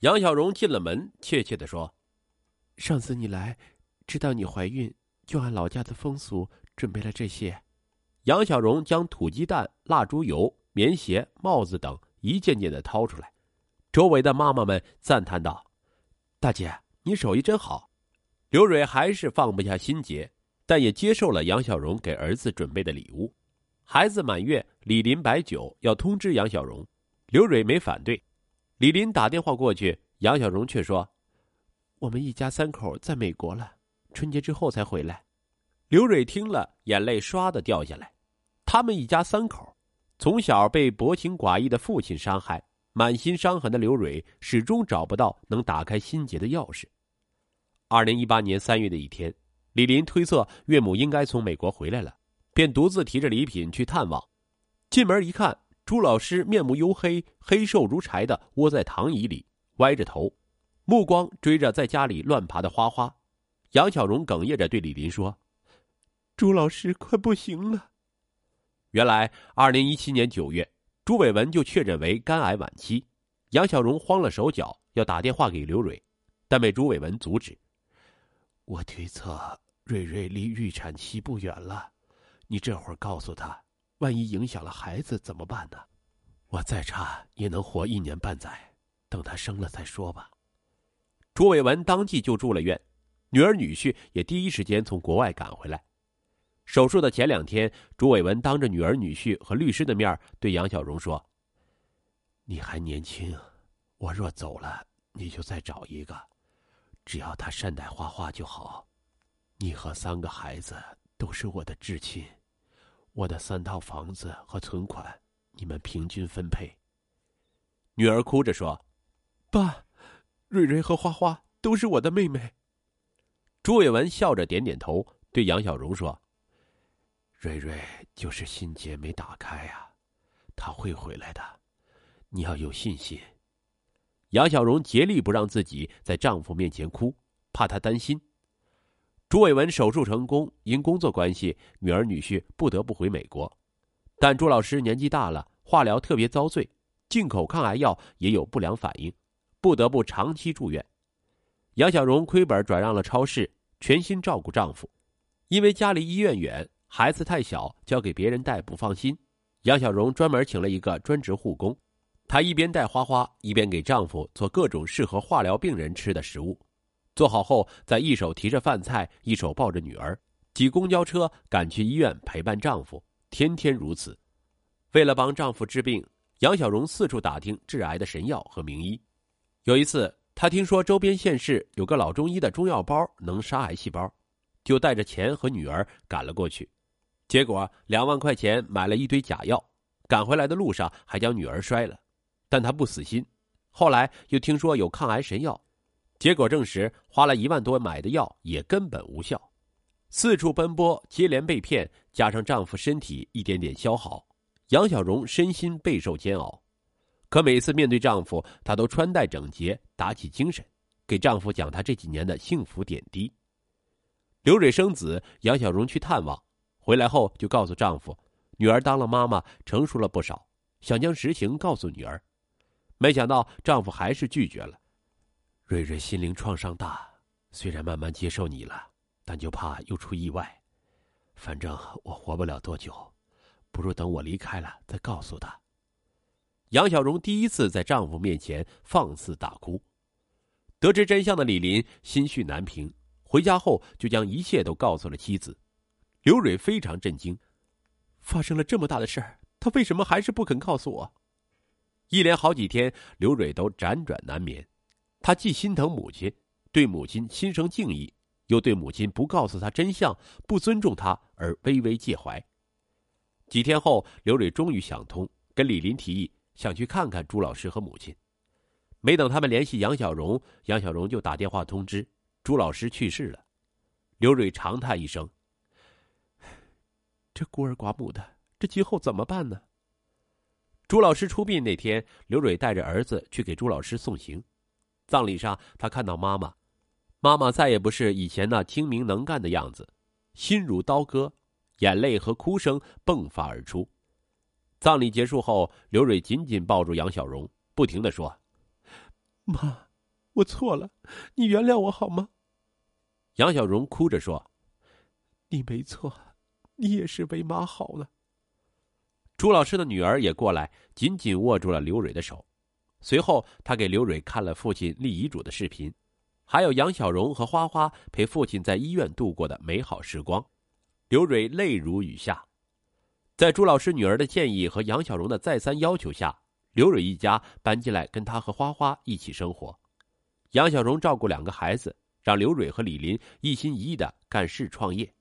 杨小荣进了门，怯怯的说：“上次你来，知道你怀孕，就按老家的风俗准备了这些。”杨小荣将土鸡蛋、蜡烛油、棉鞋、帽子等一件件的掏出来。周围的妈妈们赞叹道：“大姐，你手艺真好。”刘蕊还是放不下心结，但也接受了杨小荣给儿子准备的礼物。孩子满月，李林摆酒要通知杨小荣，刘蕊没反对。李林打电话过去，杨小荣却说：“我们一家三口在美国了，春节之后才回来。”刘蕊听了，眼泪唰的掉下来。他们一家三口，从小被薄情寡义的父亲伤害，满心伤痕的刘蕊始终找不到能打开心结的钥匙。二零一八年三月的一天，李林推测岳母应该从美国回来了，便独自提着礼品去探望。进门一看。朱老师面目黝黑、黑瘦如柴的窝在躺椅里，歪着头，目光追着在家里乱爬的花花。杨小荣哽咽着对李林说：“朱老师快不行了。”原来，二零一七年九月，朱伟文就确诊为肝癌晚期。杨小荣慌了手脚，要打电话给刘蕊，但被朱伟文阻止。我推测瑞瑞离预产期不远了，你这会儿告诉他。万一影响了孩子怎么办呢？我再差也能活一年半载，等他生了再说吧。朱伟文当即就住了院，女儿女婿也第一时间从国外赶回来。手术的前两天，朱伟文当着女儿女婿和律师的面对杨小荣说：“你还年轻，我若走了，你就再找一个，只要他善待花花就好。你和三个孩子都是我的至亲。”我的三套房子和存款，你们平均分配。女儿哭着说：“爸，瑞瑞和花花都是我的妹妹。”朱伟文笑着点点头，对杨小荣说：“瑞瑞就是心结没打开呀，他会回来的，你要有信心。”杨小荣竭力不让自己在丈夫面前哭，怕他担心。朱伟文手术成功，因工作关系，女儿女婿不得不回美国。但朱老师年纪大了，化疗特别遭罪，进口抗癌药也有不良反应，不得不长期住院。杨小荣亏本转让了超市，全心照顾丈夫。因为家离医院远，孩子太小，交给别人带不放心。杨小荣专门请了一个专职护工，她一边带花花，一边给丈夫做各种适合化疗病人吃的食物。做好后，再一手提着饭菜，一手抱着女儿，挤公交车赶去医院陪伴丈夫，天天如此。为了帮丈夫治病，杨小荣四处打听治癌的神药和名医。有一次，她听说周边县市有个老中医的中药包能杀癌细胞，就带着钱和女儿赶了过去。结果两万块钱买了一堆假药，赶回来的路上还将女儿摔了。但她不死心，后来又听说有抗癌神药。结果证实，花了一万多买的药也根本无效，四处奔波，接连被骗，加上丈夫身体一点点消耗，杨小荣身心备受煎熬。可每次面对丈夫，她都穿戴整洁，打起精神，给丈夫讲她这几年的幸福点滴。刘蕊生子，杨小荣去探望，回来后就告诉丈夫，女儿当了妈妈，成熟了不少，想将实情告诉女儿，没想到丈夫还是拒绝了。瑞瑞心灵创伤大，虽然慢慢接受你了，但就怕又出意外。反正我活不了多久，不如等我离开了再告诉他。杨小荣第一次在丈夫面前放肆大哭，得知真相的李林心绪难平，回家后就将一切都告诉了妻子。刘蕊非常震惊，发生了这么大的事儿，他为什么还是不肯告诉我？一连好几天，刘蕊都辗转难眠。他既心疼母亲，对母亲心生敬意，又对母亲不告诉他真相、不尊重他而微微介怀。几天后，刘蕊终于想通，跟李林提议想去看看朱老师和母亲。没等他们联系杨小荣，杨小荣就打电话通知朱老师去世了。刘蕊长叹一声：“这孤儿寡母的，这今后怎么办呢？”朱老师出殡那天，刘蕊带着儿子去给朱老师送行。葬礼上，他看到妈妈，妈妈再也不是以前那精明能干的样子，心如刀割，眼泪和哭声迸发而出。葬礼结束后，刘蕊紧紧抱住杨小荣，不停的说：“妈，我错了，你原谅我好吗？杨小荣哭着说：“你没错，你也是为妈好了。”朱老师的女儿也过来，紧紧握住了刘蕊的手。随后，他给刘蕊看了父亲立遗嘱的视频，还有杨小荣和花花陪父亲在医院度过的美好时光。刘蕊泪如雨下。在朱老师女儿的建议和杨小荣的再三要求下，刘蕊一家搬进来跟他和花花一起生活。杨小荣照顾两个孩子，让刘蕊和李林一心一意的干事创业。